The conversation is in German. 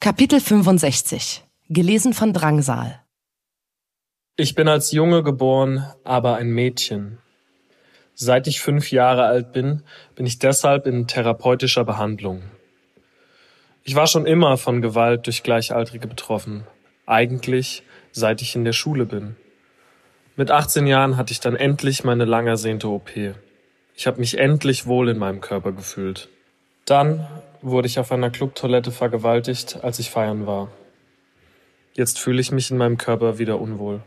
Kapitel 65 Gelesen von Drangsal Ich bin als Junge geboren, aber ein Mädchen. Seit ich fünf Jahre alt bin, bin ich deshalb in therapeutischer Behandlung. Ich war schon immer von Gewalt durch Gleichaltrige betroffen. Eigentlich seit ich in der Schule bin. Mit 18 Jahren hatte ich dann endlich meine lang ersehnte OP. Ich habe mich endlich wohl in meinem Körper gefühlt. Dann wurde ich auf einer Clubtoilette vergewaltigt, als ich feiern war. Jetzt fühle ich mich in meinem Körper wieder unwohl.